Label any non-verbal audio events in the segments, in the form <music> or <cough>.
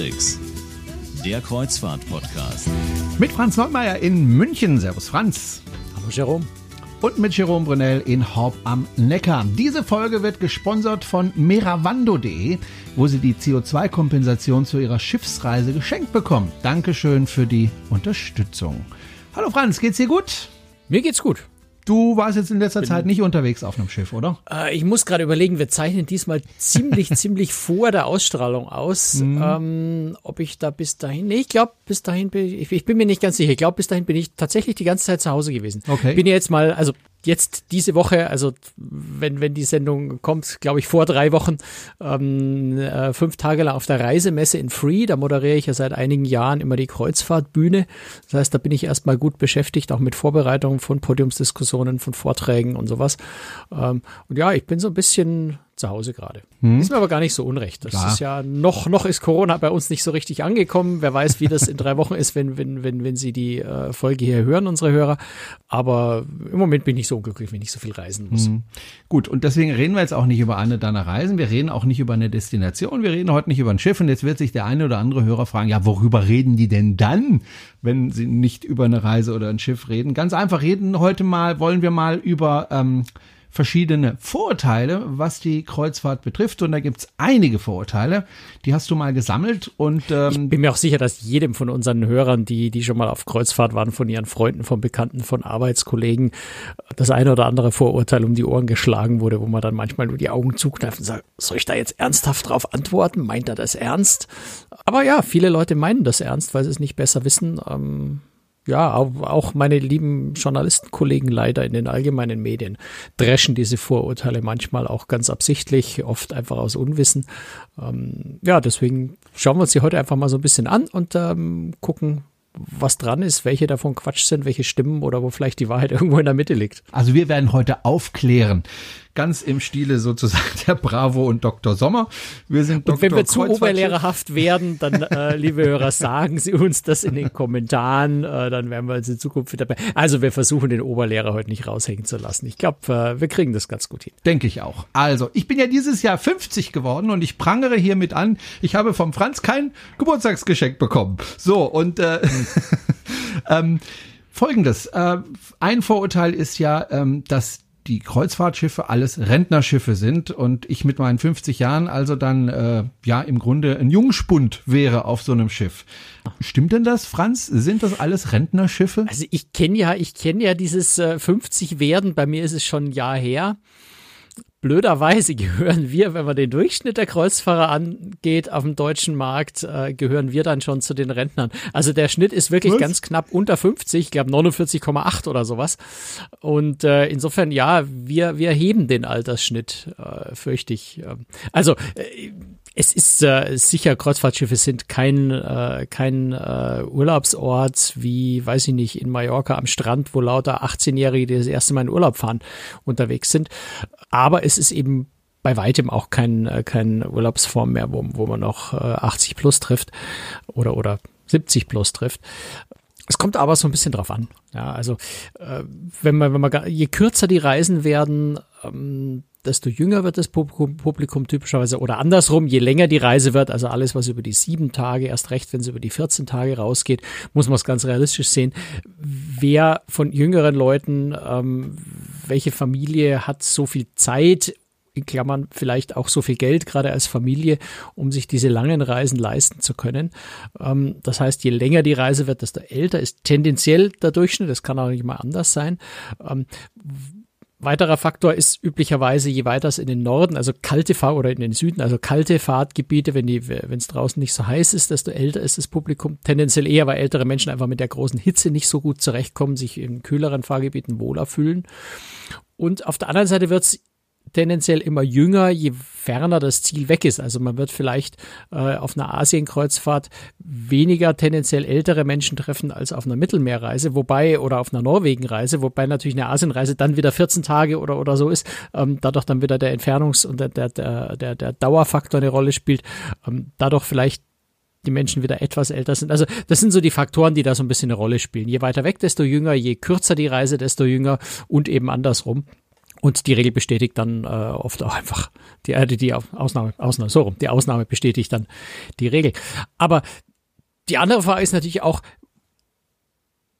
Tricks. Der Kreuzfahrt-Podcast. Mit Franz Neumeier in München. Servus Franz. Hallo Jerome. Und mit Jerome Brunel in Horb am Neckar. Diese Folge wird gesponsert von meravando.de, wo Sie die CO2-Kompensation zu Ihrer Schiffsreise geschenkt bekommen. Dankeschön für die Unterstützung. Hallo Franz, geht's dir gut? Mir geht's gut. Du warst jetzt in letzter Zeit nicht unterwegs auf einem Schiff, oder? Äh, ich muss gerade überlegen, wir zeichnen diesmal ziemlich, <laughs> ziemlich vor der Ausstrahlung aus. Mhm. Ähm, ob ich da bis dahin, nee, ich glaube, bis dahin bin ich, ich bin mir nicht ganz sicher. Ich glaube, bis dahin bin ich tatsächlich die ganze Zeit zu Hause gewesen. Okay. Bin jetzt mal, also jetzt diese Woche, also wenn, wenn die Sendung kommt, glaube ich vor drei Wochen, ähm, äh, fünf Tage lang auf der Reisemesse in Free. Da moderiere ich ja seit einigen Jahren immer die Kreuzfahrtbühne. Das heißt, da bin ich erstmal gut beschäftigt, auch mit Vorbereitungen von Podiumsdiskussionen, von Vorträgen und sowas. Ähm, und ja, ich bin so ein bisschen zu Hause gerade. Hm. Ist mir aber gar nicht so unrecht. Das Klar. ist ja noch, noch ist Corona bei uns nicht so richtig angekommen. Wer weiß, wie das in drei Wochen ist, wenn, wenn, wenn, wenn Sie die äh, Folge hier hören, unsere Hörer. Aber im Moment bin ich so unglücklich, wenn ich so viel reisen muss. Hm. Gut, und deswegen reden wir jetzt auch nicht über eine deiner Reisen. Wir reden auch nicht über eine Destination. Wir reden heute nicht über ein Schiff. Und jetzt wird sich der eine oder andere Hörer fragen, ja, worüber reden die denn dann, wenn sie nicht über eine Reise oder ein Schiff reden? Ganz einfach reden heute mal, wollen wir mal über ähm, verschiedene Vorurteile, was die Kreuzfahrt betrifft. Und da gibt's einige Vorurteile, die hast du mal gesammelt. Und ähm, ich bin mir auch sicher, dass jedem von unseren Hörern, die, die schon mal auf Kreuzfahrt waren, von ihren Freunden, von Bekannten, von Arbeitskollegen, das eine oder andere Vorurteil um die Ohren geschlagen wurde, wo man dann manchmal nur die Augen zukneift und sagt, soll ich da jetzt ernsthaft drauf antworten? Meint er das ernst? Aber ja, viele Leute meinen das ernst, weil sie es nicht besser wissen. Ähm, ja, auch meine lieben Journalistenkollegen leider in den allgemeinen Medien dreschen diese Vorurteile manchmal auch ganz absichtlich, oft einfach aus Unwissen. Ähm, ja, deswegen schauen wir uns die heute einfach mal so ein bisschen an und ähm, gucken, was dran ist, welche davon Quatsch sind, welche stimmen oder wo vielleicht die Wahrheit <laughs> irgendwo in der Mitte liegt. Also wir werden heute aufklären, ganz im Stile sozusagen der Bravo und Dr. Sommer. Wir sind Dr. Und wenn wir zu oberlehrerhaft werden, dann, äh, liebe Hörer, sagen Sie uns das in den Kommentaren, äh, dann werden wir uns in Zukunft wieder bei. Also wir versuchen den Oberlehrer heute nicht raushängen zu lassen. Ich glaube, äh, wir kriegen das ganz gut hin. Denke ich auch. Also, ich bin ja dieses Jahr 50 geworden und ich prangere hiermit an, ich habe vom Franz kein Geburtstagsgeschenk bekommen. So, und äh, <laughs> ähm, folgendes. Äh, ein Vorurteil ist ja, ähm, dass die Kreuzfahrtschiffe alles Rentnerschiffe sind und ich mit meinen 50 Jahren also dann äh, ja im Grunde ein Jungspund wäre auf so einem Schiff. Stimmt denn das, Franz? Sind das alles Rentnerschiffe? Also ich kenne ja, ich kenne ja dieses äh, 50 werden. Bei mir ist es schon ein Jahr her blöderweise <laughs> gehören wir, wenn man den Durchschnitt der Kreuzfahrer angeht auf dem deutschen Markt, äh, gehören wir dann schon zu den Rentnern. Also der Schnitt ist wirklich Was? ganz knapp unter 50, ich glaube 49,8 oder sowas. Und äh, insofern, ja, wir, wir heben den Altersschnitt, äh, fürchte ich. Also äh, es ist äh, sicher, Kreuzfahrtschiffe sind kein, äh, kein äh, Urlaubsort wie, weiß ich nicht, in Mallorca am Strand, wo lauter 18-Jährige, die das erste Mal in Urlaub fahren, unterwegs sind. Aber es ist eben bei weitem auch kein, äh, kein Urlaubsform mehr, wo, wo man noch äh, 80 plus trifft oder, oder 70 plus trifft. Es kommt aber so ein bisschen drauf an. Ja, also äh, wenn man, wenn man je kürzer die Reisen werden, ähm, desto jünger wird das Publikum, Publikum, typischerweise oder andersrum, je länger die Reise wird, also alles, was über die sieben Tage, erst recht, wenn es über die 14 Tage rausgeht, muss man es ganz realistisch sehen. Wer von jüngeren Leuten, ähm, welche Familie hat so viel Zeit, in Klammern vielleicht auch so viel Geld, gerade als Familie, um sich diese langen Reisen leisten zu können. Ähm, das heißt, je länger die Reise wird, desto älter ist tendenziell der Durchschnitt, das kann auch nicht mal anders sein. Weiterer Faktor ist üblicherweise, je weiter es in den Norden, also kalte Fahr oder in den Süden, also kalte Fahrtgebiete, wenn es draußen nicht so heiß ist, desto älter ist das Publikum. Tendenziell eher, weil ältere Menschen einfach mit der großen Hitze nicht so gut zurechtkommen, sich in kühleren Fahrgebieten wohler fühlen. Und auf der anderen Seite wird es tendenziell immer jünger, je ferner das Ziel weg ist. Also man wird vielleicht äh, auf einer Asienkreuzfahrt weniger tendenziell ältere Menschen treffen als auf einer Mittelmeerreise, wobei oder auf einer Norwegenreise, wobei natürlich eine Asienreise dann wieder 14 Tage oder oder so ist, ähm, dadurch dann wieder der Entfernungs- und der, der, der, der Dauerfaktor eine Rolle spielt, ähm, dadurch vielleicht die Menschen wieder etwas älter sind. Also das sind so die Faktoren, die da so ein bisschen eine Rolle spielen. Je weiter weg, desto jünger, je kürzer die Reise, desto jünger und eben andersrum. Und die Regel bestätigt dann äh, oft auch einfach die, äh, die Ausnahme, Ausnahme, so rum, die Ausnahme bestätigt dann die Regel. Aber die andere Frage ist natürlich auch,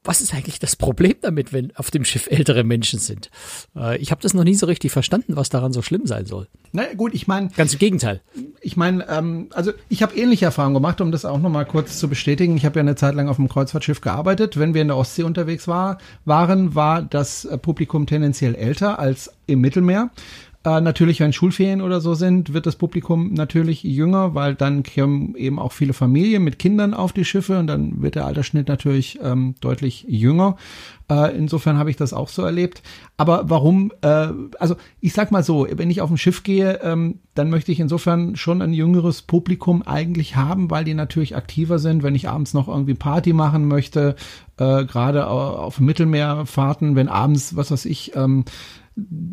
was ist eigentlich das Problem damit, wenn auf dem Schiff ältere Menschen sind? Äh, ich habe das noch nie so richtig verstanden, was daran so schlimm sein soll. Na gut, ich meine. Ganz im Gegenteil. Ich meine, ähm, also ich habe ähnliche Erfahrungen gemacht, um das auch nochmal kurz zu bestätigen. Ich habe ja eine Zeit lang auf dem Kreuzfahrtschiff gearbeitet. Wenn wir in der Ostsee unterwegs war, waren, war das Publikum tendenziell älter als im Mittelmeer. Äh, natürlich, wenn Schulferien oder so sind, wird das Publikum natürlich jünger, weil dann kommen eben auch viele Familien mit Kindern auf die Schiffe und dann wird der Altersschnitt natürlich ähm, deutlich jünger. Äh, insofern habe ich das auch so erlebt. Aber warum, äh, also ich sag mal so, wenn ich auf ein Schiff gehe, ähm, dann möchte ich insofern schon ein jüngeres Publikum eigentlich haben, weil die natürlich aktiver sind, wenn ich abends noch irgendwie Party machen möchte, äh, gerade auf Mittelmeerfahrten, wenn abends, was weiß ich, ähm,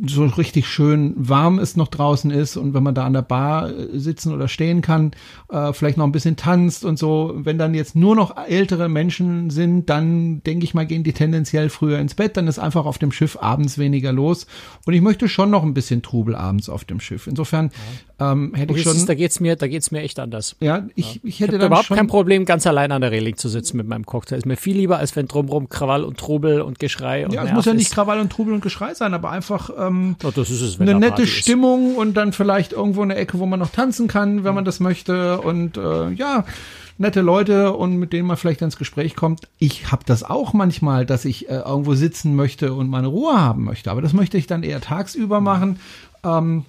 so richtig schön warm es noch draußen ist und wenn man da an der Bar äh, sitzen oder stehen kann, äh, vielleicht noch ein bisschen tanzt und so. Wenn dann jetzt nur noch ältere Menschen sind, dann denke ich mal, gehen die tendenziell früher ins Bett, dann ist einfach auf dem Schiff abends weniger los. Und ich möchte schon noch ein bisschen Trubel abends auf dem Schiff. Insofern ähm, hätte ich schon. Ist, da geht's mir, da geht's mir echt anders. Ja, ich, ja. ich hätte ich dann überhaupt kein Problem, ganz allein an der Reling zu sitzen mit meinem Cocktail. Ist mir viel lieber, als wenn drumrum Krawall und Trubel und Geschrei und Ja, es muss ja nicht Krawall und Trubel und Geschrei sein, aber einfach ähm, oh, es, eine nette Stimmung und dann vielleicht irgendwo eine Ecke, wo man noch tanzen kann, wenn man das möchte und äh, ja, nette Leute und mit denen man vielleicht ins Gespräch kommt. Ich habe das auch manchmal, dass ich äh, irgendwo sitzen möchte und meine Ruhe haben möchte, aber das möchte ich dann eher tagsüber machen. Ähm,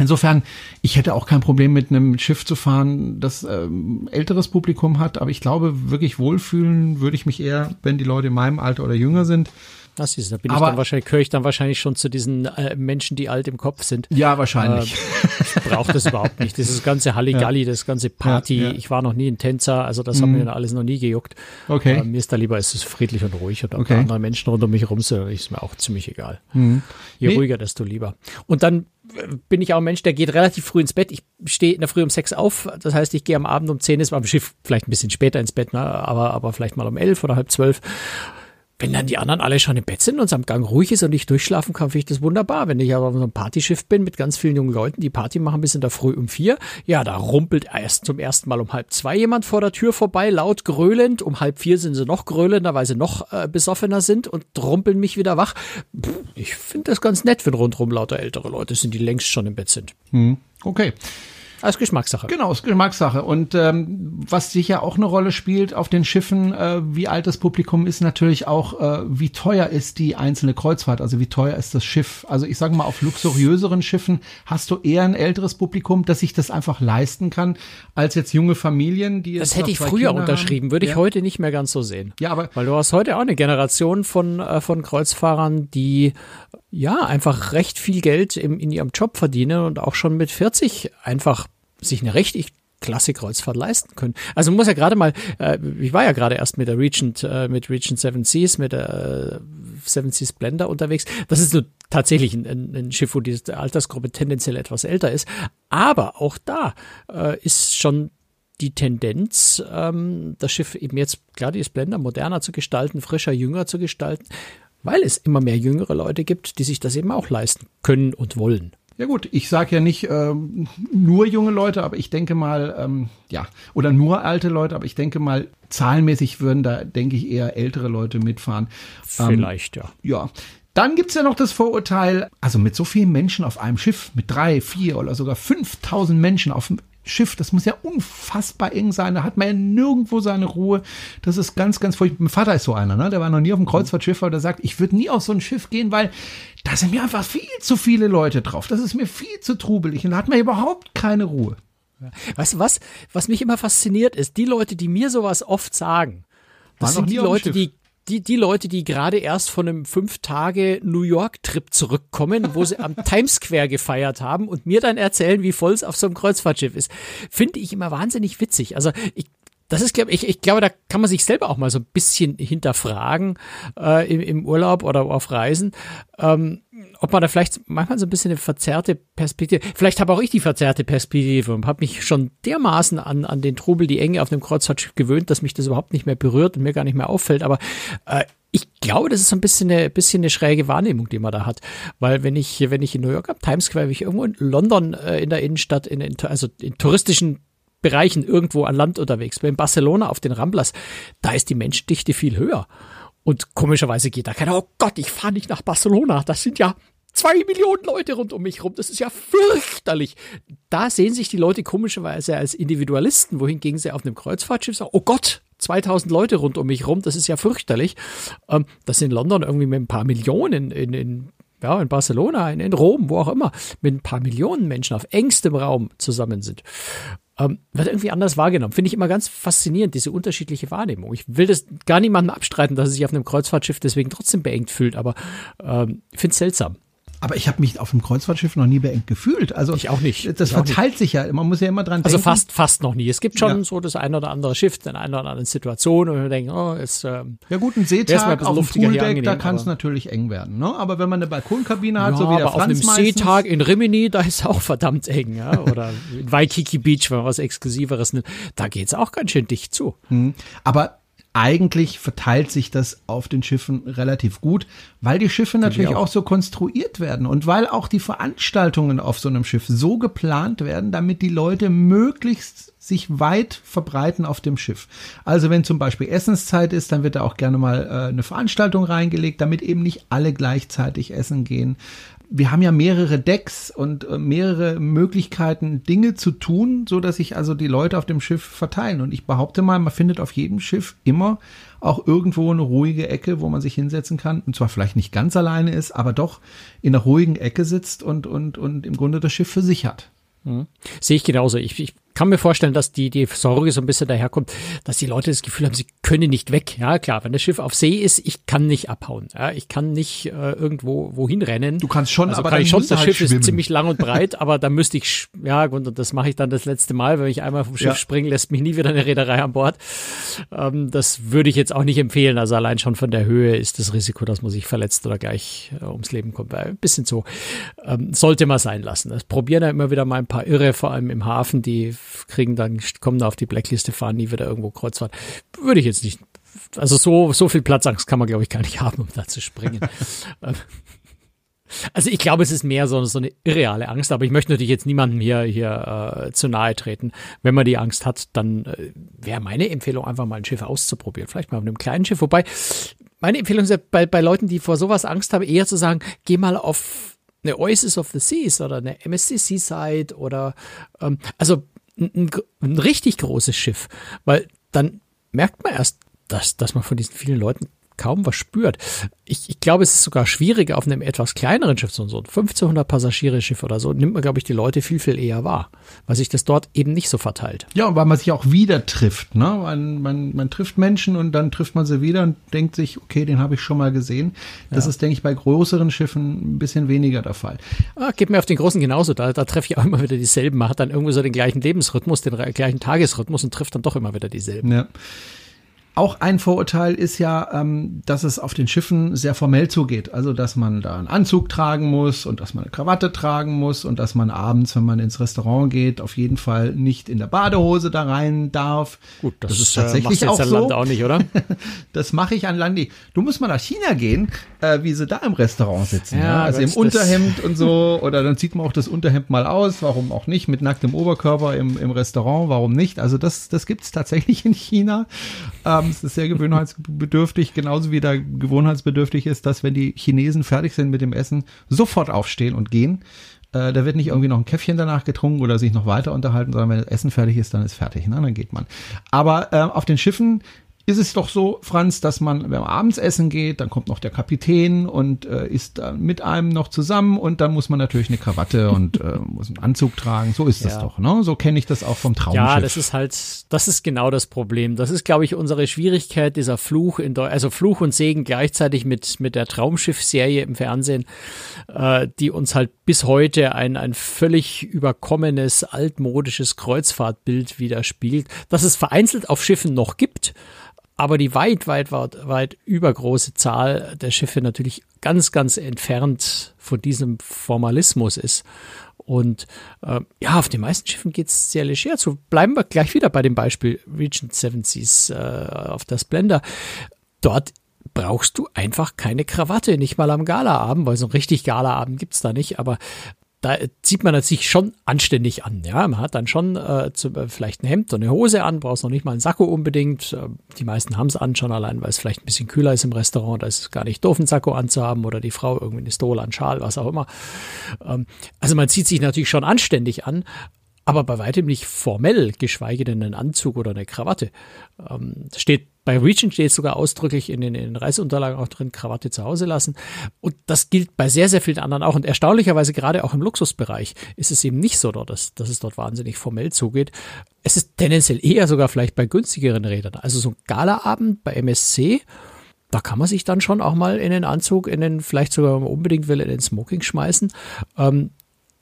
Insofern, ich hätte auch kein Problem mit einem Schiff zu fahren, das ähm, älteres Publikum hat, aber ich glaube, wirklich wohlfühlen würde ich mich eher, wenn die Leute in meinem Alter oder jünger sind. Das ist, da bin aber, ich dann wahrscheinlich, gehöre ich dann wahrscheinlich schon zu diesen äh, Menschen, die alt im Kopf sind. Ja, wahrscheinlich. Äh, ich brauche das überhaupt nicht. Dieses ganze Halligalli, ja. das ganze Party. Ja, ja. Ich war noch nie ein Tänzer, also das mhm. hat mir alles noch nie gejuckt. Okay. Äh, mir ist da lieber, es ist friedlich und ruhig und okay. andere Menschen rund um mich rum sind, ist mir auch ziemlich egal. Mhm. Je nee. ruhiger, desto lieber. Und dann bin ich auch ein Mensch, der geht relativ früh ins Bett. Ich stehe in der Früh um sechs auf. Das heißt, ich gehe am Abend um zehn, ist am Schiff vielleicht ein bisschen später ins Bett, ne? aber, aber vielleicht mal um elf oder halb zwölf. Wenn dann die anderen alle schon im Bett sind und es am Gang ruhig ist und ich durchschlafen kann, finde ich das wunderbar. Wenn ich aber auf so einem Partyschiff bin mit ganz vielen jungen Leuten, die Party machen bis in der Früh um vier, ja, da rumpelt erst zum ersten Mal um halb zwei jemand vor der Tür vorbei, laut gröhlend. Um halb vier sind sie noch gröhlender, weil sie noch äh, besoffener sind und rumpeln mich wieder wach. Puh, ich finde das ganz nett, wenn rundherum lauter ältere Leute sind, die längst schon im Bett sind. Hm. Okay. Als Geschmackssache. Genau, ist Geschmackssache. Und ähm, was sicher auch eine Rolle spielt auf den Schiffen, äh, wie alt das Publikum ist, natürlich auch, äh, wie teuer ist die einzelne Kreuzfahrt, also wie teuer ist das Schiff. Also ich sage mal, auf luxuriöseren Schiffen hast du eher ein älteres Publikum, das sich das einfach leisten kann, als jetzt junge Familien, die Das hätte ich früher Kinder unterschrieben, haben. würde ich ja. heute nicht mehr ganz so sehen. Ja, aber. Weil du hast heute auch eine Generation von, äh, von Kreuzfahrern, die ja einfach recht viel Geld im, in ihrem Job verdienen und auch schon mit 40 einfach sich eine richtig klasse Kreuzfahrt leisten können. Also man muss ja gerade mal, äh, ich war ja gerade erst mit der Regent, äh, mit Regent Seven Seas, mit der äh, Seven Seas Blender unterwegs. Das ist so tatsächlich ein, ein Schiff, wo die Altersgruppe tendenziell etwas älter ist. Aber auch da äh, ist schon die Tendenz, ähm, das Schiff eben jetzt, klar, die ist Blender moderner zu gestalten, frischer, jünger zu gestalten, weil es immer mehr jüngere Leute gibt, die sich das eben auch leisten können und wollen. Ja gut, ich sage ja nicht ähm, nur junge Leute, aber ich denke mal, ähm, ja, oder nur alte Leute, aber ich denke mal, zahlenmäßig würden da, denke ich, eher ältere Leute mitfahren. Vielleicht, ähm, ja. Ja. Dann gibt's ja noch das Vorurteil, also mit so vielen Menschen auf einem Schiff, mit drei, vier oder sogar 5000 Menschen auf Schiff, das muss ja unfassbar eng sein. Da hat man ja nirgendwo seine Ruhe. Das ist ganz, ganz furchtbar. Mein Vater ist so einer, ne? Der war noch nie auf dem Kreuzfahrtschiff, aber der sagt, ich würde nie auf so ein Schiff gehen, weil da sind mir einfach viel zu viele Leute drauf. Das ist mir viel zu trubelig und da hat man überhaupt keine Ruhe. Weißt du was? Was mich immer fasziniert ist, die Leute, die mir sowas oft sagen, das sind die Leute, die die, die Leute, die gerade erst von einem fünf Tage New York-Trip zurückkommen, wo sie am <laughs> Times Square gefeiert haben und mir dann erzählen, wie voll es auf so einem Kreuzfahrtschiff ist, finde ich immer wahnsinnig witzig. Also ich das ist, glaube ich, ich glaube, da kann man sich selber auch mal so ein bisschen hinterfragen äh, im, im Urlaub oder auf Reisen, ähm, ob man da vielleicht manchmal so ein bisschen eine verzerrte Perspektive, vielleicht habe auch ich die verzerrte Perspektive und habe mich schon dermaßen an, an den Trubel, die Enge auf dem Kreuzfahrtschiff gewöhnt, dass mich das überhaupt nicht mehr berührt und mir gar nicht mehr auffällt. Aber äh, ich glaube, das ist so ein bisschen eine, bisschen eine schräge Wahrnehmung, die man da hat. Weil wenn ich, wenn ich in New York am Times Square, wenn ich irgendwo in London äh, in der Innenstadt, in, in, also in touristischen Bereichen irgendwo an Land unterwegs bin, in Barcelona auf den Ramblas, da ist die Menschendichte viel höher. Und komischerweise geht da keiner, oh Gott, ich fahre nicht nach Barcelona, das sind ja zwei Millionen Leute rund um mich rum, das ist ja fürchterlich. Da sehen sich die Leute komischerweise als Individualisten, wohingegen sie auf einem Kreuzfahrtschiff sagen, oh Gott, 2000 Leute rund um mich rum, das ist ja fürchterlich. Ähm, das in London irgendwie mit ein paar Millionen in, in ja, in Barcelona, in, in Rom, wo auch immer, mit ein paar Millionen Menschen auf engstem Raum zusammen sind ähm, wird irgendwie anders wahrgenommen. Finde ich immer ganz faszinierend, diese unterschiedliche Wahrnehmung. Ich will das gar niemandem abstreiten, dass er sich auf einem Kreuzfahrtschiff deswegen trotzdem beengt fühlt, aber ähm, ich finde es seltsam. Aber ich habe mich auf dem Kreuzfahrtschiff noch nie beengt gefühlt. Also ich auch nicht. Das ich verteilt sich ja. Man muss ja immer dran also denken. Also fast, fast noch nie. Es gibt schon ja. so das ein oder andere Schiff in einer oder anderen Situation, und wir denken, oh, ist ähm, ja gut ein Seetag auf dem Pooldeck, da kann es natürlich eng werden. Ne? Aber wenn man eine Balkonkabine hat, ja, so wie der aber Franz auf einem Seetag in Rimini, da ist auch verdammt eng. Ja? Oder in Waikiki Beach, wenn man was Exklusiveres nimmt, da geht's auch ganz schön dicht zu. Hm. Aber eigentlich verteilt sich das auf den Schiffen relativ gut, weil die Schiffe natürlich auch. auch. so konstruiert werden und weil auch die Veranstaltungen auf so einem Schiff so geplant werden, damit die Leute möglichst sich weit verbreiten auf dem Schiff. Also wenn zum Beispiel Essenszeit ist, dann wird da auch gerne mal äh, eine Veranstaltung reingelegt, damit eben nicht alle gleichzeitig essen gehen wir haben ja mehrere Decks und äh, mehrere Möglichkeiten, Dinge zu tun, so dass sich also die Leute auf dem Schiff verteilen. Und ich behaupte mal, man findet auf jedem Schiff immer auch irgendwo eine ruhige Ecke, wo man sich hinsetzen kann und zwar vielleicht nicht ganz alleine ist, aber doch in einer ruhigen Ecke sitzt und, und, und im Grunde das Schiff für sich hat. Mhm. Sehe ich genauso. Ich, ich kann mir vorstellen, dass die, die Sorge so ein bisschen daherkommt, dass die Leute das Gefühl haben, sie können nicht weg. Ja, klar, wenn das Schiff auf See ist, ich kann nicht abhauen. Ja, ich kann nicht äh, irgendwo wohin rennen. Du kannst schon, also aber kann ich schon. Das halt Schiff schwimmen. ist ziemlich lang und breit, aber da müsste ich, ja, und das mache ich dann das letzte Mal, wenn ich einmal vom Schiff ja. springe, lässt mich nie wieder eine Reederei an Bord. Ähm, das würde ich jetzt auch nicht empfehlen. Also allein schon von der Höhe ist das Risiko, dass man sich verletzt oder gleich äh, ums Leben kommt. Ein bisschen so. Ähm, sollte man sein lassen. Das probieren ja immer wieder mal ein paar Irre, vor allem im Hafen, die kriegen dann kommen da auf die Blackliste, fahren nie wieder irgendwo Kreuzfahrt. Würde ich jetzt nicht. Also so, so viel Platzangst kann man, glaube ich, gar nicht <laughs> haben, um da zu springen. Also ich glaube, es ist mehr so, so eine irreale Angst, aber ich möchte natürlich jetzt niemandem hier, hier äh, zu nahe treten. Wenn man die Angst hat, dann äh, wäre meine Empfehlung, einfach mal ein Schiff auszuprobieren. Vielleicht mal auf einem kleinen Schiff. Wobei, meine Empfehlung ist bei, bei Leuten, die vor sowas Angst haben, eher zu sagen, geh mal auf eine Oasis of the Seas oder eine MSC Seaside oder ähm, also ein, ein richtig großes Schiff, weil dann merkt man erst, dass, dass man von diesen vielen Leuten kaum was spürt. Ich, ich glaube, es ist sogar schwieriger auf einem etwas kleineren Schiff, so ein 1500 Passagiere-Schiff oder so, nimmt man, glaube ich, die Leute viel, viel eher wahr, weil sich das dort eben nicht so verteilt. Ja, und weil man sich auch wieder trifft. Ne? Man, man, man trifft Menschen und dann trifft man sie wieder und denkt sich, okay, den habe ich schon mal gesehen. Das ja. ist, denke ich, bei größeren Schiffen ein bisschen weniger der Fall. Ah, geht mir auf den großen genauso. Da, da treffe ich auch immer wieder dieselben. Man hat dann irgendwie so den gleichen Lebensrhythmus, den gleichen Tagesrhythmus und trifft dann doch immer wieder dieselben. Ja. Auch ein Vorurteil ist ja, ähm, dass es auf den Schiffen sehr formell zugeht. Also, dass man da einen Anzug tragen muss und dass man eine Krawatte tragen muss und dass man abends, wenn man ins Restaurant geht, auf jeden Fall nicht in der Badehose da rein darf. Gut, das, das ist äh, tatsächlich äh, auch so. Land auch nicht, oder? <laughs> das mache ich an Landi. Du musst mal nach China gehen, äh, wie sie da im Restaurant sitzen. Ja, ja? Also im Unterhemd <laughs> und so. Oder dann zieht man auch das Unterhemd mal aus. Warum auch nicht? Mit nacktem Oberkörper im, im Restaurant. Warum nicht? Also das, das gibt's tatsächlich in China. Ähm, es ist sehr gewohnheitsbedürftig, genauso wie da gewohnheitsbedürftig ist, dass wenn die Chinesen fertig sind mit dem Essen, sofort aufstehen und gehen. Äh, da wird nicht irgendwie noch ein Käffchen danach getrunken oder sich noch weiter unterhalten, sondern wenn das Essen fertig ist, dann ist fertig, ne? dann geht man. Aber äh, auf den Schiffen ist es doch so, Franz, dass man, wenn man abends essen geht, dann kommt noch der Kapitän und äh, ist da mit einem noch zusammen und dann muss man natürlich eine Krawatte <laughs> und äh, muss einen Anzug tragen. So ist das Ja. doch, ne? So kenne ich das auch vom Traumschiff. Ja, das ist halt, das ist genau das Problem. Das ist, glaube ich, unsere Schwierigkeit, dieser Fluch in Deu also Fluch und Segen gleichzeitig mit, mit der Traumschiff-Serie im Fernsehen, äh, die uns halt bis heute ein, ein völlig überkommenes, altmodisches Kreuzfahrtbild widerspiegelt, das es vereinzelt auf Schiffen noch gibt, aber die weit, weit, weit, weit übergroße Zahl der Schiffe natürlich ganz, ganz entfernt von diesem Formalismus ist. Und äh, ja, auf den meisten Schiffen geht's sehr leger zu. Bleiben wir gleich wieder bei dem Beispiel Regent Seven Seas äh, auf der Splendor. Dort brauchst du einfach keine Krawatte, nicht mal am Galaabend, weil so ein richtig Galaabend gibt's da nicht, aber da zieht man sich schon anständig an. Ja, man hat dann schon äh, zu, äh, vielleicht ein Hemd und eine Hose an, brauchst noch nicht mal einen Sakko unbedingt. Äh, die meisten haben es an, schon allein, weil es vielleicht ein bisschen kühler ist im Restaurant. Da ist es gar nicht doof, einen Sakko anzuhaben oder die Frau irgendwie eine Stole, einen Schal, was auch immer. Ähm, also man zieht sich natürlich schon anständig an, aber bei weitem nicht formell, geschweige denn einen Anzug oder eine Krawatte. Ähm, steht bei Regent steht sogar ausdrücklich in den, in den Reiseunterlagen auch drin, Krawatte zu Hause lassen. Und das gilt bei sehr, sehr vielen anderen auch. Und erstaunlicherweise gerade auch im Luxusbereich ist es eben nicht so dass, dass es dort wahnsinnig formell zugeht. Es ist tendenziell eher sogar vielleicht bei günstigeren Rädern. Also so ein Galaabend bei MSC, da kann man sich dann schon auch mal in den Anzug, in den, vielleicht sogar, wenn man unbedingt will, in den Smoking schmeißen. Ähm,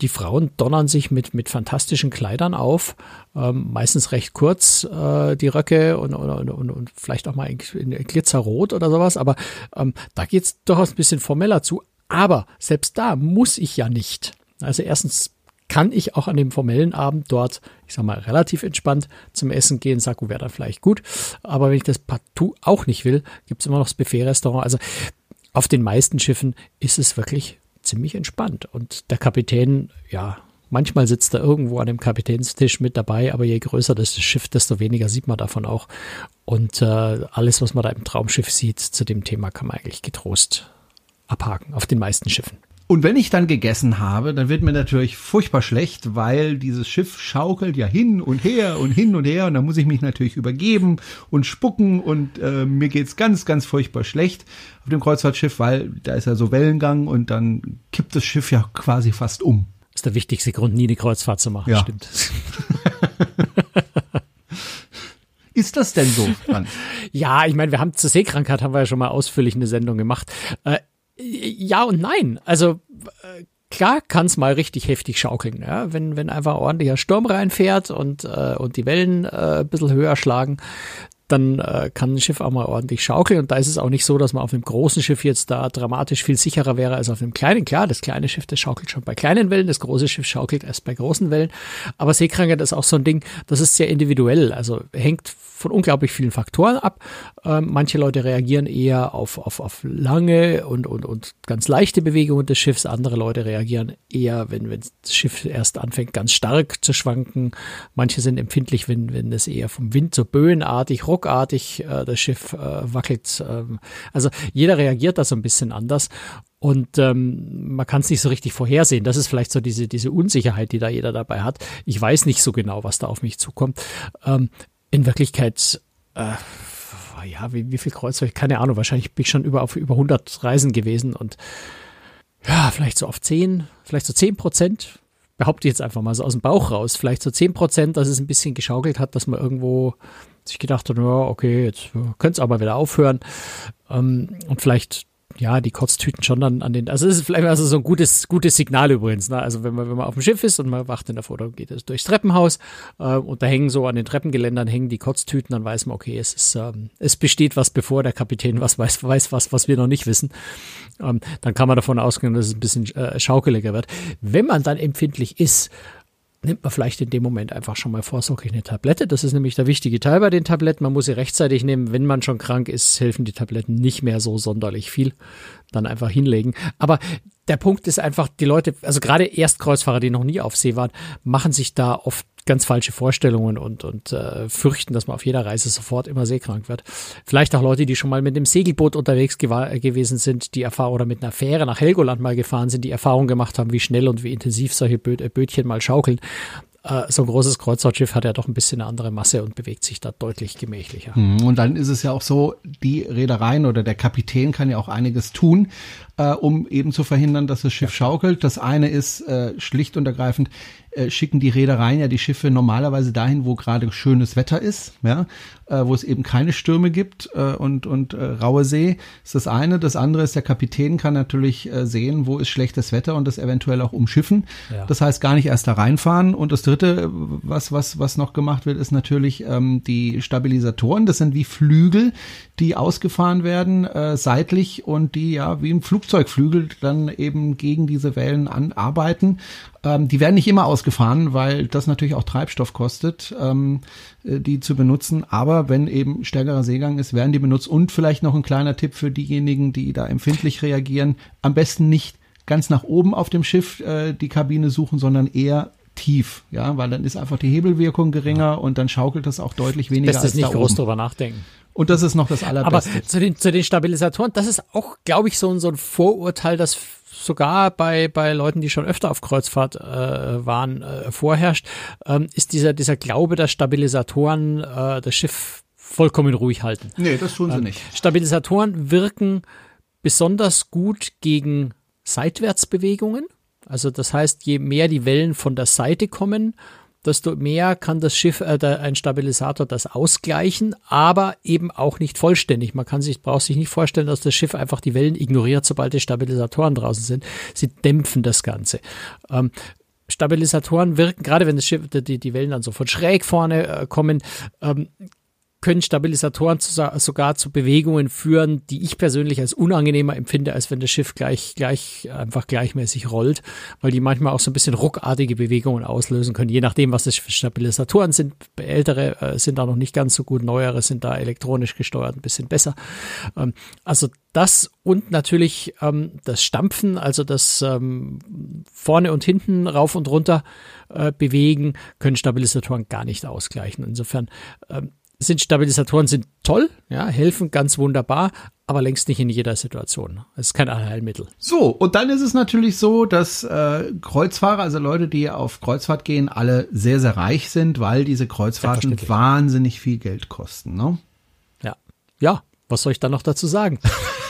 die Frauen donnern sich mit, mit fantastischen Kleidern auf, ähm, meistens recht kurz, äh, die Röcke und, und, und, und vielleicht auch mal in, in Glitzerrot oder sowas, aber ähm, da geht's durchaus ein bisschen formeller zu. Aber selbst da muss ich ja nicht. Also erstens kann ich auch an dem formellen Abend dort, ich sag mal, relativ entspannt zum Essen gehen. Sakko wäre dann vielleicht gut. Aber wenn ich das partout auch nicht will, gibt's immer noch das Buffet-Restaurant. Also auf den meisten Schiffen ist es wirklich ziemlich entspannt. Und der Kapitän, ja, manchmal sitzt er irgendwo an dem Kapitänstisch mit dabei, aber je größer das Schiff, desto weniger sieht man davon auch. Und äh, alles, was man da im Traumschiff sieht, zu dem Thema kann man eigentlich getrost abhaken, auf den meisten Schiffen. Und wenn ich dann gegessen habe, dann wird mir natürlich furchtbar schlecht, weil dieses Schiff schaukelt ja hin und her und hin und her und dann muss ich mich natürlich übergeben und spucken und äh, mir geht's ganz, ganz furchtbar schlecht auf dem Kreuzfahrtschiff, weil da ist ja so Wellengang und dann kippt das Schiff ja quasi fast um. Das ist der wichtigste Grund, nie eine Kreuzfahrt zu machen, Ja. stimmt. <laughs> Ist das denn so, Franz? Ja, ich meine, wir haben zur Seekrankheit haben wir ja schon mal ausführlich eine Sendung gemacht. Äh, ja und nein. Also klar kann es mal richtig heftig schaukeln, ja? wenn, wenn einfach ordentlicher Sturm reinfährt und, äh, und die Wellen äh, ein bisschen höher schlagen, dann äh, kann ein Schiff auch mal ordentlich schaukeln. Und da ist es auch nicht so, dass man auf einem großen Schiff jetzt da dramatisch viel sicherer wäre als auf einem kleinen. Klar, das kleine Schiff, das schaukelt schon bei kleinen Wellen, das große Schiff schaukelt erst bei großen Wellen. Aber Seekrankheit ist auch so ein Ding, das ist sehr individuell. Also hängt von unglaublich vielen Faktoren ab. Ähm, manche Leute reagieren eher auf, auf, auf lange und, und, und ganz leichte Bewegungen des Schiffs. Andere Leute reagieren eher, wenn, wenn das Schiff erst anfängt, ganz stark zu schwanken. Manche sind empfindlich, wenn, wenn es eher vom Wind so böenartig, ruckartig äh, das Schiff äh, wackelt. Ähm, also jeder reagiert da so ein bisschen anders. Und ähm, man kann es nicht so richtig vorhersehen. Das ist vielleicht so diese, diese Unsicherheit, die da jeder dabei hat. Ich weiß nicht so genau, was da auf mich zukommt. Ähm, in Wirklichkeit, äh, ja, wie, wie viel Kreuzfahrt, keine Ahnung, wahrscheinlich bin ich schon über, auf über 100 Reisen gewesen und ja, vielleicht so auf 10, vielleicht so 10 Prozent, behaupte ich jetzt einfach mal so aus dem Bauch raus, vielleicht so 10 Prozent, dass es ein bisschen geschaukelt hat, dass man irgendwo sich gedacht hat, ja, okay, jetzt könnte es aber wieder aufhören ähm, und vielleicht ja, die Kotztüten schon dann an den, also es ist vielleicht also so ein gutes, gutes Signal übrigens, ne? Also wenn man, wenn man auf dem Schiff ist und man wacht in der Foto, geht es durchs Treppenhaus äh, und da hängen so an den Treppengeländern hängen die Kotztüten, dann weiß man, okay, es ist, ähm, es besteht was, bevor der Kapitän was weiß, weiß was, was wir noch nicht wissen. Ähm, dann kann man davon ausgehen, dass es ein bisschen äh, schaukeliger wird. Wenn man dann empfindlich ist, nimmt man vielleicht in dem Moment einfach schon mal vorsorglich eine Tablette. Das ist nämlich der wichtige Teil bei den Tabletten. Man muss sie rechtzeitig nehmen. Wenn man schon krank ist, helfen die Tabletten nicht mehr so sonderlich viel. Dann einfach hinlegen. Aber der Punkt ist einfach, die Leute, also gerade Erstkreuzfahrer, die noch nie auf See waren, machen sich da oft ganz falsche Vorstellungen und, und äh, fürchten, dass man auf jeder Reise sofort immer seekrank wird. Vielleicht auch Leute, die schon mal mit dem Segelboot unterwegs gewa- gewesen sind, die Erfahrung oder mit einer Fähre nach Helgoland mal gefahren sind, die Erfahrung gemacht haben, wie schnell und wie intensiv solche Bö äh, Bötchen mal schaukeln. äh, so ein großes Kreuzfahrtschiff hat ja doch ein bisschen eine andere Masse und bewegt sich da deutlich gemächlicher. Mhm. Und dann ist es ja auch so, die Reedereien oder der Kapitän kann ja auch einiges tun, äh, um eben zu verhindern, dass das Schiff schaukelt. Das eine ist äh, schlicht und ergreifend, äh, schicken die Reedereien ja die Schiffe normalerweise dahin, wo gerade schönes Wetter ist, ja, äh, wo es eben keine Stürme gibt äh, und, und äh, raue See. ist das eine. Das andere ist, der Kapitän kann natürlich äh, sehen, wo ist schlechtes Wetter und das eventuell auch umschiffen. Ja. Das heißt, gar nicht erst da reinfahren. Und das dritte, was, was, was noch gemacht wird, ist natürlich ähm, die Stabilisatoren. Das sind wie Flügel, die ausgefahren werden, äh, seitlich und die ja wie ein Flugzeugflügel dann eben gegen diese Wellen anarbeiten. Ähm, die werden nicht immer ausgefahren, weil das natürlich auch Treibstoff kostet, ähm, äh, die zu benutzen. Aber wenn eben stärkerer Seegang ist, werden die benutzt. Und vielleicht noch ein kleiner Tipp für diejenigen, die da empfindlich reagieren. Am besten nicht ganz nach oben auf dem Schiff äh, die Kabine suchen, sondern eher tief, ja, weil dann ist einfach die Hebelwirkung geringer ja. und dann schaukelt das auch deutlich weniger. Bestes als nicht groß drüber nachdenken. Und das ist noch das Allerbeste. Aber zu den, zu den Stabilisatoren, das ist auch, glaube ich, so, so ein Vorurteil, das sogar bei, bei Leuten, die schon öfter auf Kreuzfahrt äh, waren, äh, vorherrscht, ähm, ist dieser, dieser Glaube, dass Stabilisatoren äh, das Schiff vollkommen ruhig halten. Nee, das tun sie ähm, nicht. Stabilisatoren wirken besonders gut gegen Seitwärtsbewegungen. Also das heißt, je mehr die Wellen von der Seite kommen, desto mehr kann das Schiff, äh, der, ein Stabilisator das ausgleichen, aber eben auch nicht vollständig. Man kann sich, braucht sich nicht vorstellen, dass das Schiff einfach die Wellen ignoriert, sobald die Stabilisatoren draußen sind. Sie dämpfen das Ganze. Ähm, Stabilisatoren wirken, gerade wenn das Schiff, die, die Wellen dann so von schräg vorne äh, kommen, ähm, können Stabilisatoren zu, sogar zu Bewegungen führen, die ich persönlich als unangenehmer empfinde, als wenn das Schiff gleich, gleich, einfach gleichmäßig rollt, weil die manchmal auch so ein bisschen ruckartige Bewegungen auslösen können, je nachdem, was das für Stabilisatoren sind. Ältere äh, sind da noch nicht ganz so gut, neuere sind da elektronisch gesteuert ein bisschen besser. Ähm, also das und natürlich ähm, das Stampfen, also das ähm, vorne und hinten rauf und runter äh, bewegen, können Stabilisatoren gar nicht ausgleichen. Insofern ähm, sind Stabilisatoren sind toll, ja, helfen ganz wunderbar, aber längst nicht in jeder Situation. Es ist kein Allheilmittel. So, und dann ist es natürlich so, dass äh, Kreuzfahrer, also Leute, die auf Kreuzfahrt gehen, alle sehr, sehr reich sind, weil diese Kreuzfahrten wahnsinnig viel Geld kosten. Ne? Ja. Ja, was soll ich da noch dazu sagen?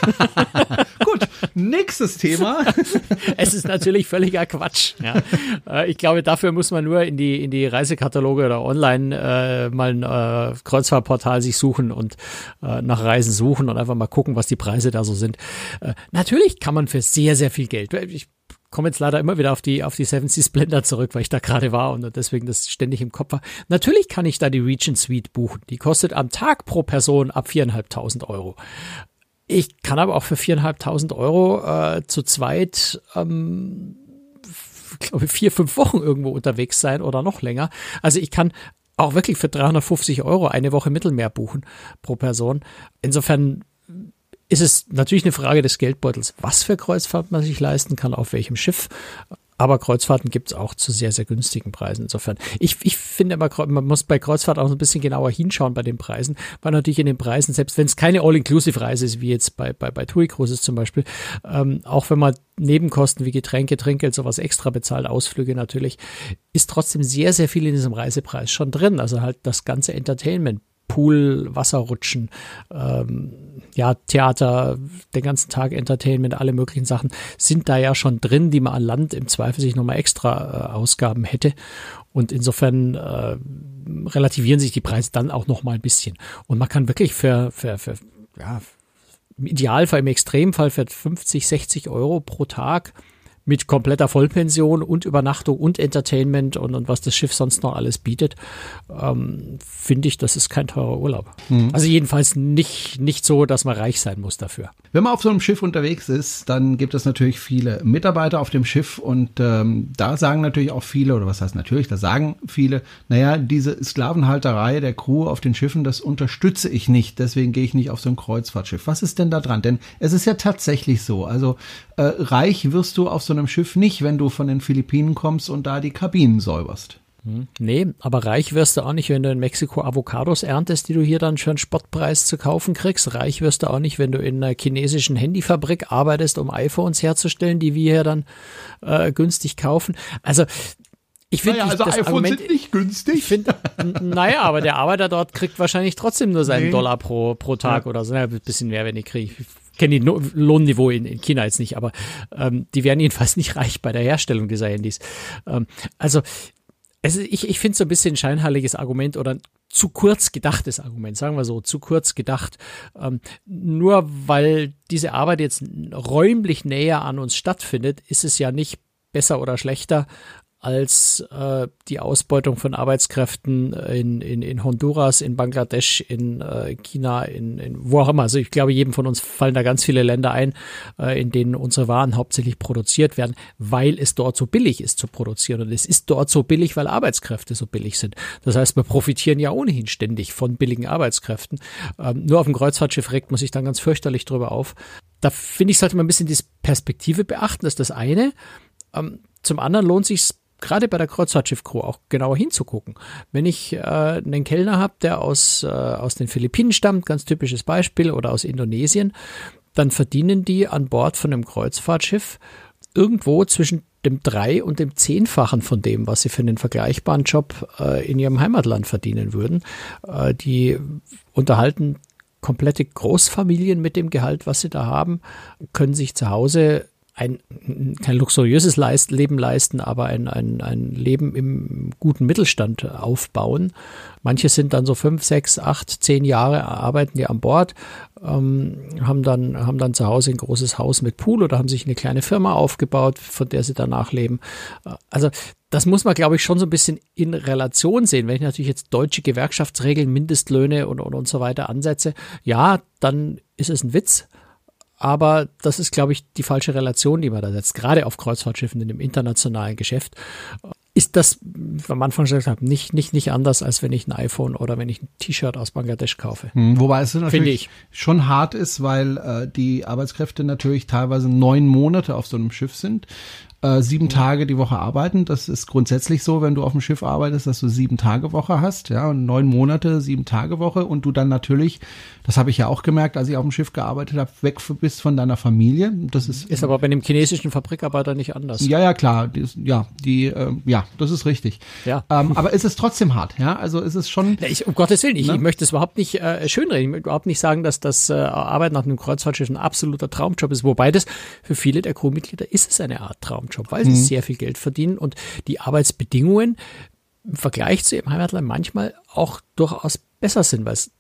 <laughs> Gut, nächstes Thema. <laughs> es ist natürlich völliger Quatsch. Ja. Äh, ich glaube, dafür muss man nur in die, in die Reisekataloge oder online äh, mal ein äh, Kreuzfahrtportal sich suchen und äh, nach Reisen suchen und einfach mal gucken, was die Preise da so sind. Äh, natürlich kann man für sehr, sehr viel Geld. Ich komme jetzt leider immer wieder auf die, auf die Seven Seas Splendor zurück, weil ich da gerade war und deswegen das ständig im Kopf war. Natürlich kann ich da die Regent Suite buchen. Die kostet am Tag pro Person ab viereinhalbtausend Euro. Ich kann aber auch für viereinhalbtausend Euro äh, zu zweit, ähm, glaube vier, fünf Wochen irgendwo unterwegs sein oder noch länger. Also ich kann auch wirklich für 350 Euro eine Woche Mittelmeer buchen pro Person. Insofern ist es natürlich eine Frage des Geldbeutels, was für Kreuzfahrt man sich leisten kann, auf welchem Schiff. Aber Kreuzfahrten gibt es auch zu sehr, sehr günstigen Preisen. Insofern, ich, ich finde immer, man muss bei Kreuzfahrt auch ein bisschen genauer hinschauen bei den Preisen, weil natürlich in den Preisen, selbst wenn es keine All-Inclusive-Reise ist, wie jetzt bei, bei, bei TUI Cruises zum Beispiel, ähm, auch wenn man Nebenkosten wie Getränke, Trinkgeld, sowas extra bezahlt, Ausflüge natürlich, ist trotzdem sehr, sehr viel in diesem Reisepreis schon drin. Also halt das ganze Entertainment, Pool, Wasserrutschen, ähm, ja, Theater, den ganzen Tag Entertainment, alle möglichen Sachen sind da ja schon drin, die man an Land im Zweifel sich nochmal extra äh, Ausgaben hätte. Und insofern äh, relativieren sich die Preise dann auch nochmal ein bisschen. Und man kann wirklich für, für, für ja, im Idealfall, im Extremfall für 50, 60 Euro pro Tag mit kompletter Vollpension und Übernachtung und Entertainment und, und was das Schiff sonst noch alles bietet, ähm, finde ich, das ist kein teurer Urlaub. Mhm. Also jedenfalls nicht, nicht so, dass man reich sein muss dafür. Wenn man auf so einem Schiff unterwegs ist, dann gibt es natürlich viele Mitarbeiter auf dem Schiff und ähm, da sagen natürlich auch viele, oder was heißt natürlich, da sagen viele, naja, diese Sklavenhalterei der Crew auf den Schiffen, das unterstütze ich nicht, deswegen gehe ich nicht auf so ein Kreuzfahrtschiff. Was ist denn da dran? Denn es ist ja tatsächlich so, also äh, reich wirst du auf so einem Schiff nicht, wenn du von den Philippinen kommst und da die Kabinen säuberst. Hm. Nee, aber reich wirst du auch nicht, wenn du in Mexiko Avocados erntest, die du hier dann für einen Spottpreis zu kaufen kriegst. Reich wirst du auch nicht, wenn du in einer chinesischen Handyfabrik arbeitest, um iPhones herzustellen, die wir hier dann äh, günstig kaufen. Also Ich finde, naja, also das iPhones Argument, sind nicht günstig. ich finde, naja, aber der Arbeiter dort kriegt wahrscheinlich trotzdem nur seinen Nee. Dollar pro, pro Tag oder so. Ja, ein bisschen mehr, wenn ich kriege. Ich kenne die No- Lohnniveau in, in China jetzt nicht, aber ähm, die werden jedenfalls nicht reich bei der Herstellung dieser Handys. Ähm, also ist- ich, ich finde es so ein bisschen ein scheinheiliges Argument oder ein zu kurz gedachtes Argument, sagen wir so, zu kurz gedacht. Ähm, nur weil diese Arbeit jetzt räumlich näher an uns stattfindet, ist es ja nicht besser oder schlechter als äh, die Ausbeutung von Arbeitskräften in, in, in Honduras, in Bangladesch, in äh, China, in, in wo auch immer. Also ich glaube, jedem von uns fallen da ganz viele Länder ein, äh, in denen unsere Waren hauptsächlich produziert werden, weil es dort so billig ist zu produzieren. Und es ist dort so billig, weil Arbeitskräfte so billig sind. Das heißt, wir profitieren ja ohnehin ständig von billigen Arbeitskräften. Ähm, nur auf dem Kreuzfahrtschiff regt man sich dann ganz fürchterlich drüber auf. Da finde ich, sollte man ein bisschen die Perspektive beachten, das ist das eine. Ähm, zum anderen lohnt sich gerade bei der Kreuzfahrtschiff-Crew auch genauer hinzugucken. Wenn ich äh, einen Kellner habe, der aus, äh, aus den Philippinen stammt, ganz typisches Beispiel, oder aus Indonesien, dann verdienen die an Bord von einem Kreuzfahrtschiff irgendwo zwischen dem drei- und dem zehnfachen von dem, was sie für einen vergleichbaren Job äh, in ihrem Heimatland verdienen würden. Äh, die unterhalten komplette Großfamilien mit dem Gehalt, was sie da haben, können sich zu Hause ein kein luxuriöses Leist, Leben leisten, aber ein, ein, ein Leben im guten Mittelstand aufbauen. Manche sind dann so fünf, sechs, acht, zehn Jahre, arbeiten die an Bord, ähm, haben, dann, haben dann zu Hause ein großes Haus mit Pool oder haben sich eine kleine Firma aufgebaut, von der sie danach leben. Also das muss man, glaube ich, schon so ein bisschen in Relation sehen. Wenn ich natürlich jetzt deutsche Gewerkschaftsregeln, Mindestlöhne und, und, und so weiter ansetze, ja, dann ist es ein Witz. Aber das ist, glaube ich, die falsche Relation, die man da setzt, gerade auf Kreuzfahrtschiffen in dem internationalen Geschäft. Ist das, wie am Anfang schon gesagt haben, nicht, nicht, nicht anders, als wenn ich ein iPhone oder wenn ich ein T-Shirt aus Bangladesch kaufe. Hm, Wobei es natürlich ich. schon hart ist, weil äh, die Arbeitskräfte natürlich teilweise neun Monate auf so einem Schiff sind, äh, sieben Tage die Woche arbeiten. Das ist grundsätzlich so, wenn du auf dem Schiff arbeitest, dass du sieben Tage Woche hast, ja, und neun Monate, sieben Tage Woche und du dann natürlich, das habe ich ja auch gemerkt, als ich auf dem Schiff gearbeitet habe, weg bist von deiner Familie. Das ist Ist aber bei einem chinesischen Fabrikarbeiter nicht anders. ja, ja, klar, die, ja, die, äh, ja, das ist richtig. Ja. Ähm, aber es ist trotzdem hart, ja, also es ist schon, Ja, <laughs> Ich, um Gottes Willen, ich, Ne? ich möchte es überhaupt nicht äh, schönreden. Ich möchte überhaupt nicht sagen, dass das äh, Arbeiten auf einem Kreuzfahrtschiff ein absoluter Traumjob ist. Wobei das für viele der Crewmitglieder ist es eine Art Traumjob, weil sie sehr viel Geld verdienen und die Arbeitsbedingungen im Vergleich zu ihrem Heimatland manchmal auch durchaus besser sind, weil es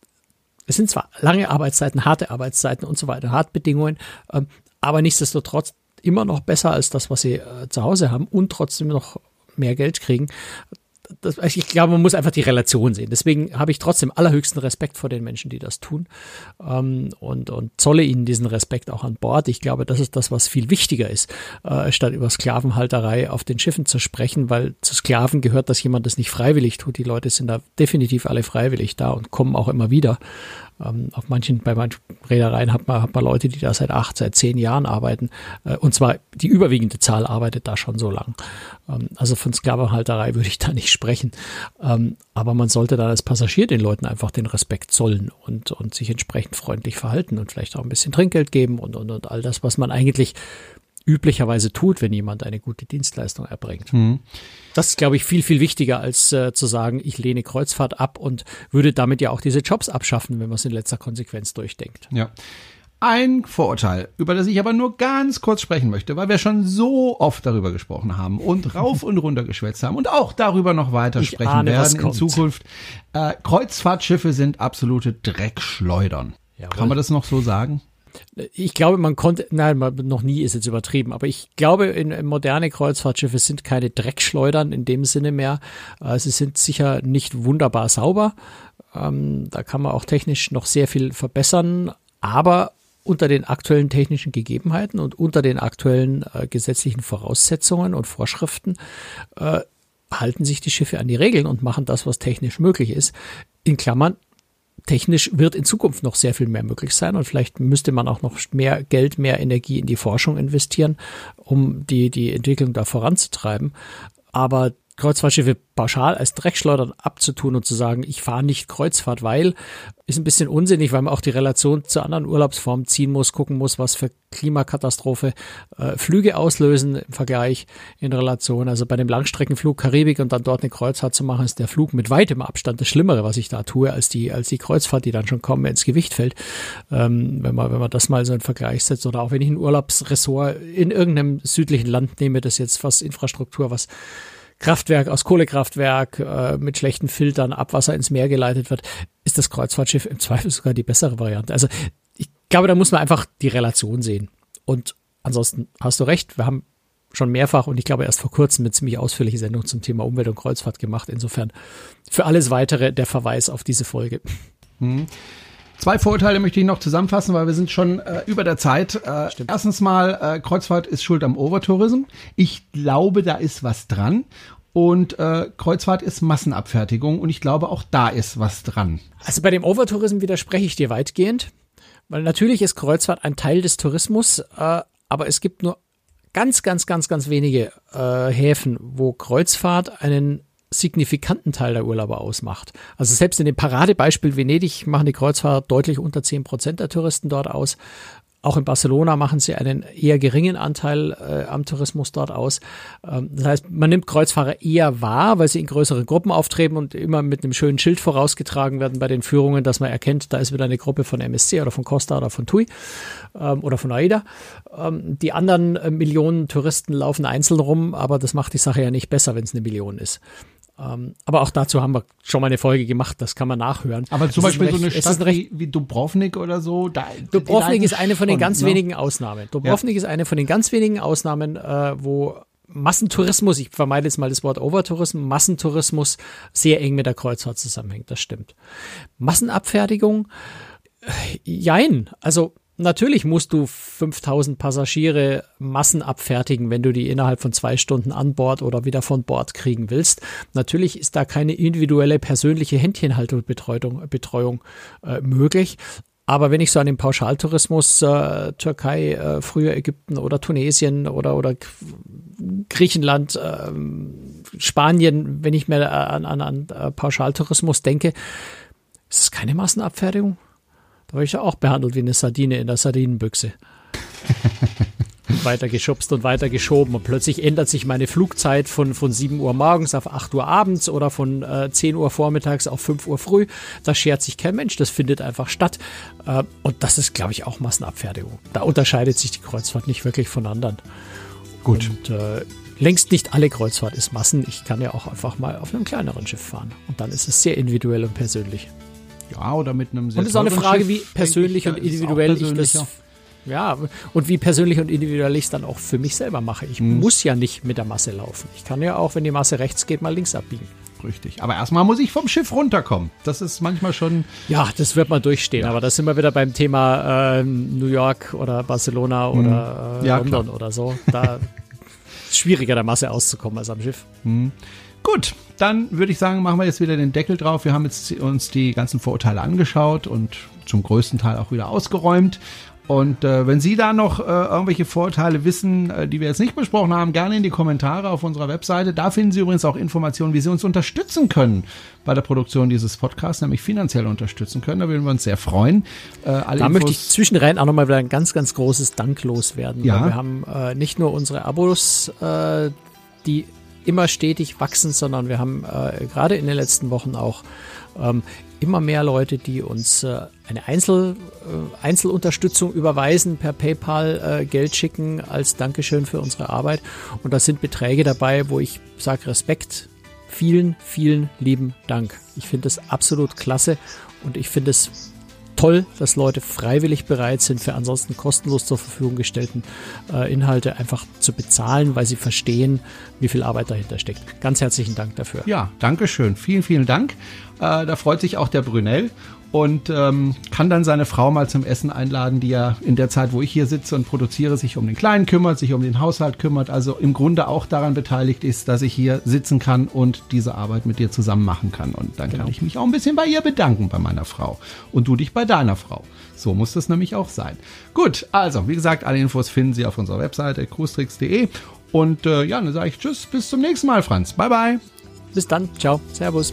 es sind zwar lange Arbeitszeiten, harte Arbeitszeiten und so weiter, Hartbedingungen, ähm, aber nichtsdestotrotz immer noch besser als das, was sie äh, zu Hause haben und trotzdem noch mehr Geld kriegen. Das, ich glaube, man muss einfach die Relation sehen. Deswegen habe ich trotzdem allerhöchsten Respekt vor den Menschen, die das tun ähm, und, und zolle ihnen diesen Respekt auch an Bord. Ich glaube, das ist das, was viel wichtiger ist, äh, statt über Sklavenhalterei auf den Schiffen zu sprechen, weil zu Sklaven gehört, dass jemand das nicht freiwillig tut. Die Leute sind da definitiv alle freiwillig da und kommen auch immer wieder. Ähm, auf manchen, bei manchen Reedereien hat man, hat man Leute, die da seit acht, seit zehn Jahren arbeiten. Äh, und zwar die überwiegende Zahl arbeitet da schon so lang. Ähm, also von Sklavenhalterei würde ich da nicht sprechen. Ähm, aber man sollte da als Passagier den Leuten einfach den Respekt zollen und, und sich entsprechend freundlich verhalten und vielleicht auch ein bisschen Trinkgeld geben und, und, und all das, was man eigentlich üblicherweise tut, wenn jemand eine gute Dienstleistung erbringt. Das ist, glaube ich, viel, viel wichtiger, als äh, zu sagen, ich lehne Kreuzfahrt ab und würde damit ja auch diese Jobs abschaffen, wenn man es in letzter Konsequenz durchdenkt. Ja. Ein Vorurteil, über das ich aber nur ganz kurz sprechen möchte, weil wir schon so oft darüber gesprochen haben und <laughs> rauf und runter geschwätzt haben und auch darüber noch weiter Ich sprechen ahne, werden in kommt. Zukunft. Äh, Kreuzfahrtschiffe sind absolute Dreckschleudern. Jawohl. Kann man das noch so sagen? Ich glaube, man konnte, nein, noch nie ist jetzt übertrieben, aber ich glaube, in, in moderne Kreuzfahrtschiffe sind keine Dreckschleudern in dem Sinne mehr. Äh, Sie sind sicher nicht wunderbar sauber. Ähm, da kann man auch technisch noch sehr viel verbessern, aber unter den aktuellen technischen Gegebenheiten und unter den aktuellen äh, gesetzlichen Voraussetzungen und Vorschriften äh, halten sich die Schiffe an die Regeln und machen das, was technisch möglich ist. In Klammern, technisch wird in Zukunft noch sehr viel mehr möglich sein und vielleicht müsste man auch noch mehr Geld, mehr Energie in die Forschung investieren, um die, die Entwicklung da voranzutreiben. Aber Kreuzfahrtschiffe pauschal als Dreckschleudern abzutun und zu sagen, ich fahre nicht Kreuzfahrt, weil, ist ein bisschen unsinnig, weil man auch die Relation zu anderen Urlaubsformen ziehen muss, gucken muss, was für Klimakatastrophe äh, Flüge auslösen im Vergleich in Relation. Also bei dem Langstreckenflug Karibik und dann dort eine Kreuzfahrt zu machen, ist der Flug mit weitem Abstand das Schlimmere, was ich da tue, als die, als die Kreuzfahrt, die dann schon kommen, ins Gewicht fällt. Ähm, wenn man, wenn man das mal so in Vergleich setzt oder auch wenn ich ein Urlaubsressort in irgendeinem südlichen Land nehme, das jetzt was Infrastruktur, was Kraftwerk aus Kohlekraftwerk äh, mit schlechten Filtern Abwasser ins Meer geleitet wird, ist das Kreuzfahrtschiff im Zweifel sogar die bessere Variante. Also ich glaube, da muss man einfach die Relation sehen. Und ansonsten hast du recht, wir haben schon mehrfach und ich glaube erst vor kurzem eine ziemlich ausführliche Sendung zum Thema Umwelt und Kreuzfahrt gemacht. Insofern für alles weitere der Verweis auf diese Folge. Hm. Zwei Vorurteile möchte ich noch zusammenfassen, weil wir sind schon äh, über der Zeit. Äh, erstens mal, äh, Kreuzfahrt ist schuld am Overtourism. Ich glaube, da ist was dran. Und äh, Kreuzfahrt ist Massenabfertigung und ich glaube, auch da ist was dran. Also bei dem Overtourism widerspreche ich dir weitgehend, weil natürlich ist Kreuzfahrt ein Teil des Tourismus, äh, aber es gibt nur ganz, ganz, ganz, ganz wenige äh, Häfen, wo Kreuzfahrt einen signifikanten Teil der Urlauber ausmacht. Also selbst in dem Paradebeispiel Venedig machen die Kreuzfahrer deutlich unter 10 Prozent der Touristen dort aus. Auch in Barcelona machen sie einen eher geringen Anteil äh, am Tourismus dort aus. Ähm, das heißt, man nimmt Kreuzfahrer eher wahr, weil sie in größeren Gruppen auftreten und immer mit einem schönen Schild vorausgetragen werden bei den Führungen, dass man erkennt, da ist wieder eine Gruppe von MSC oder von Costa oder von TUI ähm, oder von AIDA. Ähm, die anderen äh, Millionen Touristen laufen einzeln rum, aber das macht die Sache ja nicht besser, wenn es eine Million ist. Ähm, aber auch dazu haben wir schon mal eine Folge gemacht, das kann man nachhören. Aber zum Beispiel recht, so eine Stadt wie, wie Dubrovnik oder so. Da, Dubrovnik ist eine von den ganz ne? wenigen Ausnahmen. Dubrovnik ja. ist eine von den ganz wenigen Ausnahmen, äh, wo Massentourismus, ich vermeide jetzt mal das Wort Overtourismus, Massentourismus sehr eng mit der Kreuzfahrt zusammenhängt, das stimmt. Massenabfertigung, äh, jein, also Natürlich musst du 5000 Passagiere Massen abfertigen, wenn du die innerhalb von zwei Stunden an Bord oder wieder von Bord kriegen willst. Natürlich ist da keine individuelle persönliche Händchenhalterbetreuung Betreuung, äh, möglich. Aber wenn ich so an den Pauschaltourismus äh, Türkei, äh, früher Ägypten oder Tunesien oder, oder Griechenland, äh, Spanien, wenn ich mir an, an, an äh, Pauschaltourismus denke, ist es keine Massenabfertigung? Da war ich ja auch behandelt wie eine Sardine in der Sardinenbüchse. <laughs> weiter geschubst und weiter geschoben. Und plötzlich ändert sich meine Flugzeit von, von 7 Uhr morgens auf 8 Uhr abends oder von äh, 10 Uhr vormittags auf 5 Uhr früh. Da schert sich kein Mensch, das findet einfach statt. Äh, und das ist, glaube ich, auch Massenabfertigung. Da unterscheidet sich die Kreuzfahrt nicht wirklich von anderen. Gut. Und äh, längst nicht alle Kreuzfahrt ist Massen. Ich kann ja auch einfach mal auf einem kleineren Schiff fahren. Und dann ist es sehr individuell und persönlich. Ja, oder mit einem sehr Und es ist auch eine Frage, Schiff, wie persönlich ich, und individuell ich das. Ja, und wie persönlich und individuell ich es dann auch für mich selber mache. Ich hm. muss ja nicht mit der Masse laufen. Ich kann ja auch, wenn die Masse rechts geht, mal links abbiegen. Richtig. Aber erstmal muss ich vom Schiff runterkommen. Das ist manchmal schon. Ja, das wird man durchstehen. Ja. Aber da sind wir wieder beim Thema äh, New York oder Barcelona hm. oder äh, ja, London klar. oder so. Da <laughs> ist schwieriger, der Masse auszukommen als am Schiff. Hm. Gut, dann würde ich sagen, machen wir jetzt wieder den Deckel drauf. Wir haben jetzt uns die ganzen Vorurteile angeschaut und zum größten Teil auch wieder ausgeräumt. Und äh, wenn Sie da noch äh, irgendwelche Vorurteile wissen, äh, die wir jetzt nicht besprochen haben, gerne in die Kommentare auf unserer Webseite. Da finden Sie übrigens auch Informationen, wie Sie uns unterstützen können bei der Produktion dieses Podcasts, nämlich finanziell unterstützen können. Da würden wir uns sehr freuen. Äh, da Infos möchte ich zwischenrein auch nochmal wieder ein ganz, ganz großes Dank loswerden. Ja. wir haben äh, nicht nur unsere Abos, äh, die immer stetig wachsen, sondern wir haben äh, gerade in den letzten Wochen auch ähm, immer mehr Leute, die uns äh, eine Einzel, äh, Einzelunterstützung überweisen, per PayPal äh, Geld schicken als Dankeschön für unsere Arbeit. Und da sind Beträge dabei, wo ich sage Respekt. Vielen, vielen lieben Dank. Ich finde es absolut klasse und ich finde es toll, dass Leute freiwillig bereit sind, für ansonsten kostenlos zur Verfügung gestellten äh, Inhalte einfach zu bezahlen, weil sie verstehen, wie viel Arbeit dahinter steckt. Ganz herzlichen Dank dafür. Ja, danke schön. Vielen, vielen Dank. Äh, da freut sich auch der Brunel. Und ähm, kann dann seine Frau mal zum Essen einladen, die ja in der Zeit, wo ich hier sitze und produziere, sich um den Kleinen kümmert, sich um den Haushalt kümmert, also im Grunde auch daran beteiligt ist, dass ich hier sitzen kann und diese Arbeit mit dir zusammen machen kann. Und dann genau. kann ich mich auch ein bisschen bei ihr bedanken, bei meiner Frau. Und du dich bei deiner Frau. So muss das nämlich auch sein. Gut, also wie gesagt, alle Infos finden Sie auf unserer Webseite cruestricks.de. Und äh, ja, dann sage ich Tschüss, bis zum nächsten Mal, Franz. Bye, bye. Bis dann. Ciao. Servus.